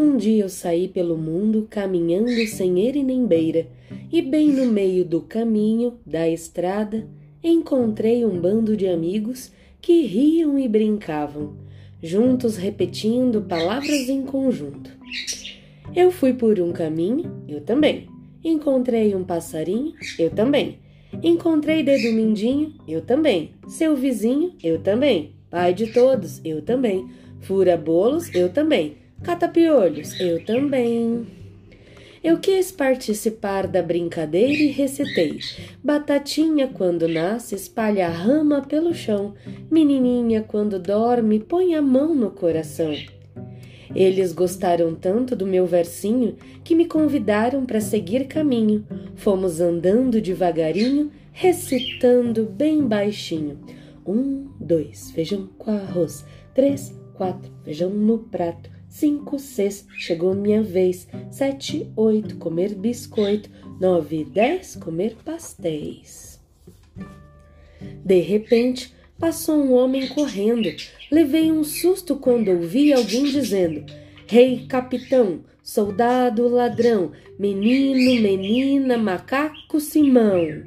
Um dia eu saí pelo mundo caminhando sem ele nem beira, e bem no meio do caminho, da estrada, encontrei um bando de amigos que riam e brincavam, juntos repetindo palavras em conjunto. Eu fui por um caminho, eu também. Encontrei um passarinho, eu também. Encontrei dedo mindinho, eu também. Seu vizinho, eu também. Pai de todos, eu também. Fura bolos, eu também. Catapiolhos, eu também. Eu quis participar da brincadeira e recitei. Batatinha, quando nasce, espalha a rama pelo chão. Menininha, quando dorme, põe a mão no coração. Eles gostaram tanto do meu versinho que me convidaram para seguir caminho. Fomos andando devagarinho, recitando bem baixinho. Um, dois, feijão com arroz. Três, quatro, feijão no prato. Cinco, seis, chegou minha vez. Sete, oito, comer biscoito. Nove, dez, comer pastéis. De repente, passou um homem correndo. Levei um susto quando ouvi alguém dizendo: Rei, capitão, soldado, ladrão, menino, menina, macaco, Simão.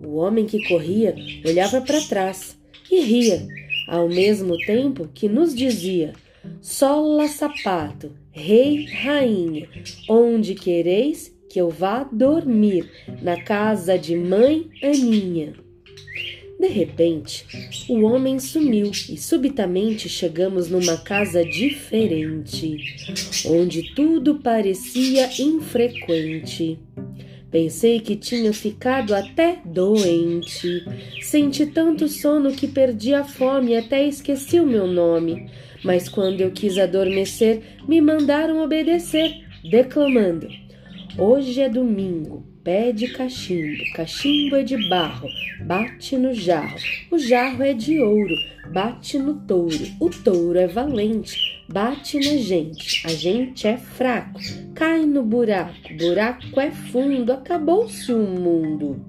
O homem que corria olhava para trás e ria, ao mesmo tempo que nos dizia: Sola sapato, rei, rainha, onde quereis que eu vá dormir? Na casa de mãe Aninha. De repente, o homem sumiu e subitamente chegamos numa casa diferente, onde tudo parecia infrequente. Pensei que tinha ficado até doente. Senti tanto sono que perdi a fome e até esqueci o meu nome. Mas quando eu quis adormecer, me mandaram obedecer, declamando: Hoje é domingo, pede cachimbo, cachimbo é de barro, bate no jarro, o jarro é de ouro, bate no touro, o touro é valente, bate na gente, a gente é fraco, cai no buraco, buraco é fundo, acabou-se o mundo.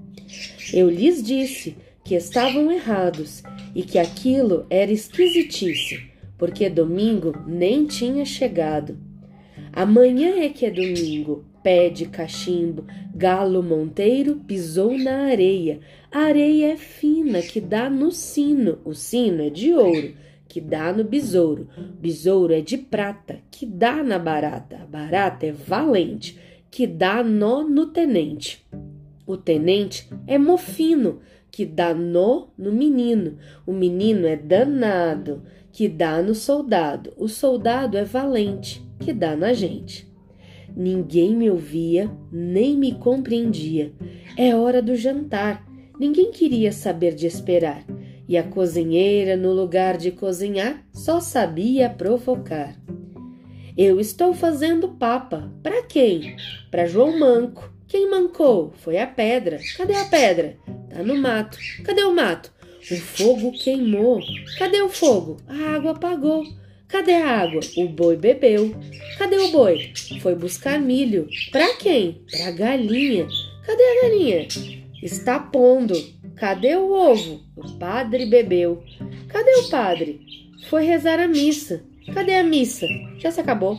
Eu lhes disse que estavam errados e que aquilo era esquisitice, porque domingo nem tinha chegado. Amanhã é que é domingo, pé de cachimbo, galo monteiro pisou na areia. A areia é fina, que dá no sino, o sino é de ouro, que dá no besouro. Besouro é de prata, que dá na barata. A barata é valente, que dá nó no tenente. O tenente é mofino, que dá nó no menino. O menino é danado, que dá no soldado. O soldado é valente, que dá na gente. Ninguém me ouvia, nem me compreendia. É hora do jantar. Ninguém queria saber de esperar. E a cozinheira, no lugar de cozinhar, só sabia provocar. Eu estou fazendo papa. Para quem? Para João Manco. Quem mancou? Foi a pedra. Cadê a pedra? Tá no mato. Cadê o mato? O fogo queimou. Cadê o fogo? A água apagou. Cadê a água? O boi bebeu. Cadê o boi? Foi buscar milho. Pra quem? Pra galinha. Cadê a galinha? Está pondo. Cadê o ovo? O padre bebeu. Cadê o padre? Foi rezar a missa. Cadê a missa? Já se acabou.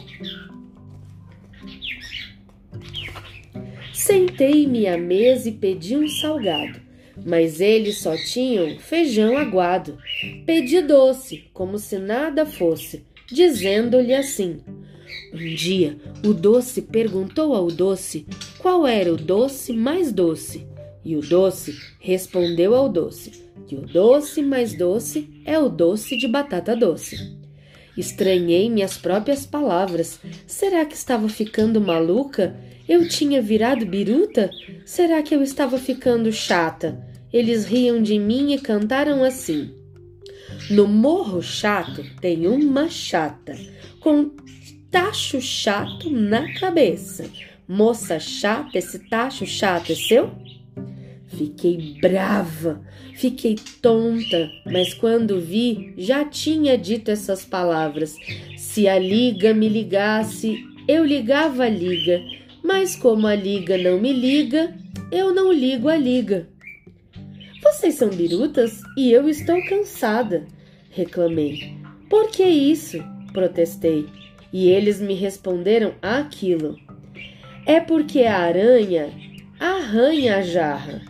Sentei-me à mesa e pedi um salgado mas eles só tinham feijão aguado. Pedi doce, como se nada fosse, dizendo-lhe assim. Um dia, o doce perguntou ao doce qual era o doce mais doce. E o doce respondeu ao doce que o doce mais doce é o doce de batata doce. Estranhei minhas próprias palavras. Será que estava ficando maluca? Eu tinha virado biruta? Será que eu estava ficando chata? Eles riam de mim e cantaram assim: No morro chato tem uma chata, com tacho chato na cabeça. Moça chata, esse tacho chato é seu? Fiquei brava, fiquei tonta, mas quando vi, já tinha dito essas palavras. Se a liga me ligasse, eu ligava a liga, mas como a liga não me liga, eu não ligo a liga. Vocês são birutas e eu estou cansada, reclamei. Por que isso? protestei. E eles me responderam aquilo. É porque a aranha arranha a jarra,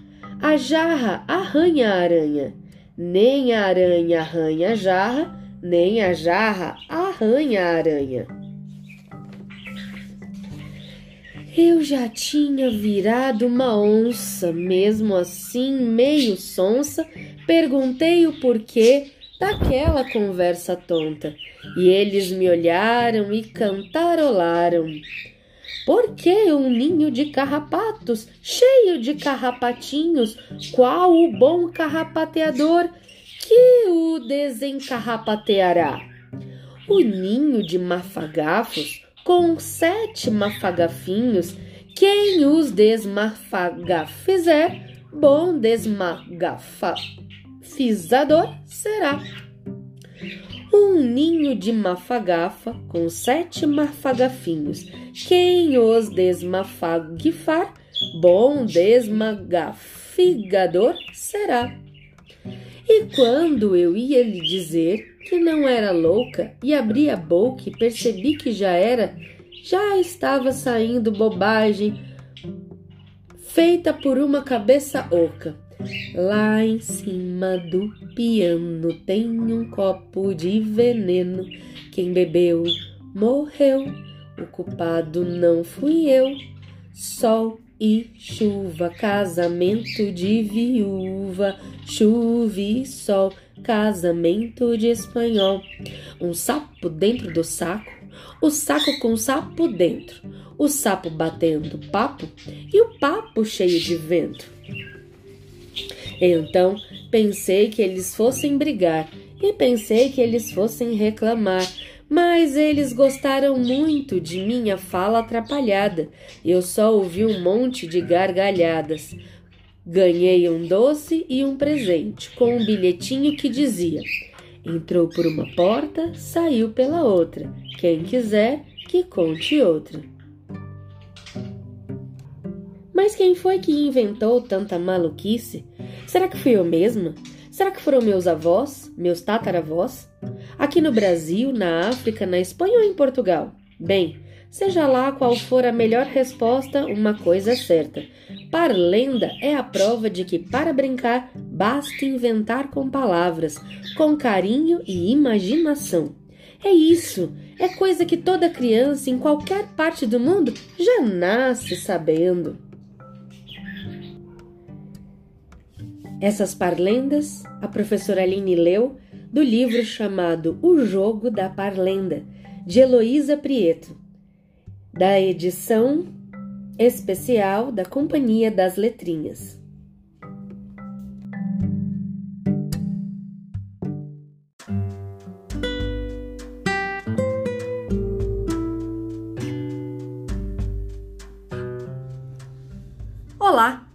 a jarra arranha a aranha. Nem a aranha arranha a jarra, nem a jarra arranha a aranha. Eu já tinha virado uma onça, mesmo assim, meio sonsa, perguntei o porquê daquela conversa tonta, e eles me olharam e cantarolaram. Por que um ninho de carrapatos, cheio de carrapatinhos, qual o bom carrapateador que o desencarrapateará? O ninho de mafagafos com sete mafagafinhos, quem os desmafagafizer, bom desmagafizador será. Um ninho de mafagafa com sete mafagafinhos, quem os desmafagifar, bom desmagafigador será. E quando eu ia lhe dizer que não era louca e abri a boca e percebi que já era, já estava saindo bobagem feita por uma cabeça oca. Lá em cima do piano tem um copo de veneno. Quem bebeu morreu. O culpado não fui eu. Sol e chuva, casamento de viúva, chuva e sol, casamento de espanhol. Um sapo dentro do saco, o saco com o sapo dentro, o sapo batendo papo e o papo cheio de vento. Então pensei que eles fossem brigar e pensei que eles fossem reclamar mas eles gostaram muito de minha fala atrapalhada. Eu só ouvi um monte de gargalhadas. Ganhei um doce e um presente, com um bilhetinho que dizia: Entrou por uma porta, saiu pela outra. Quem quiser, que conte outra. Mas quem foi que inventou tanta maluquice? Será que fui eu mesma? Será que foram meus avós, meus tataravós? Aqui no Brasil, na África, na Espanha ou em Portugal? Bem, seja lá qual for a melhor resposta, uma coisa é certa. Parlenda é a prova de que para brincar basta inventar com palavras, com carinho e imaginação. É isso, é coisa que toda criança em qualquer parte do mundo já nasce sabendo. Essas parlendas a professora Aline leu do livro chamado O Jogo da Parlenda, de Heloísa Prieto, da edição especial da Companhia das Letrinhas. Olá!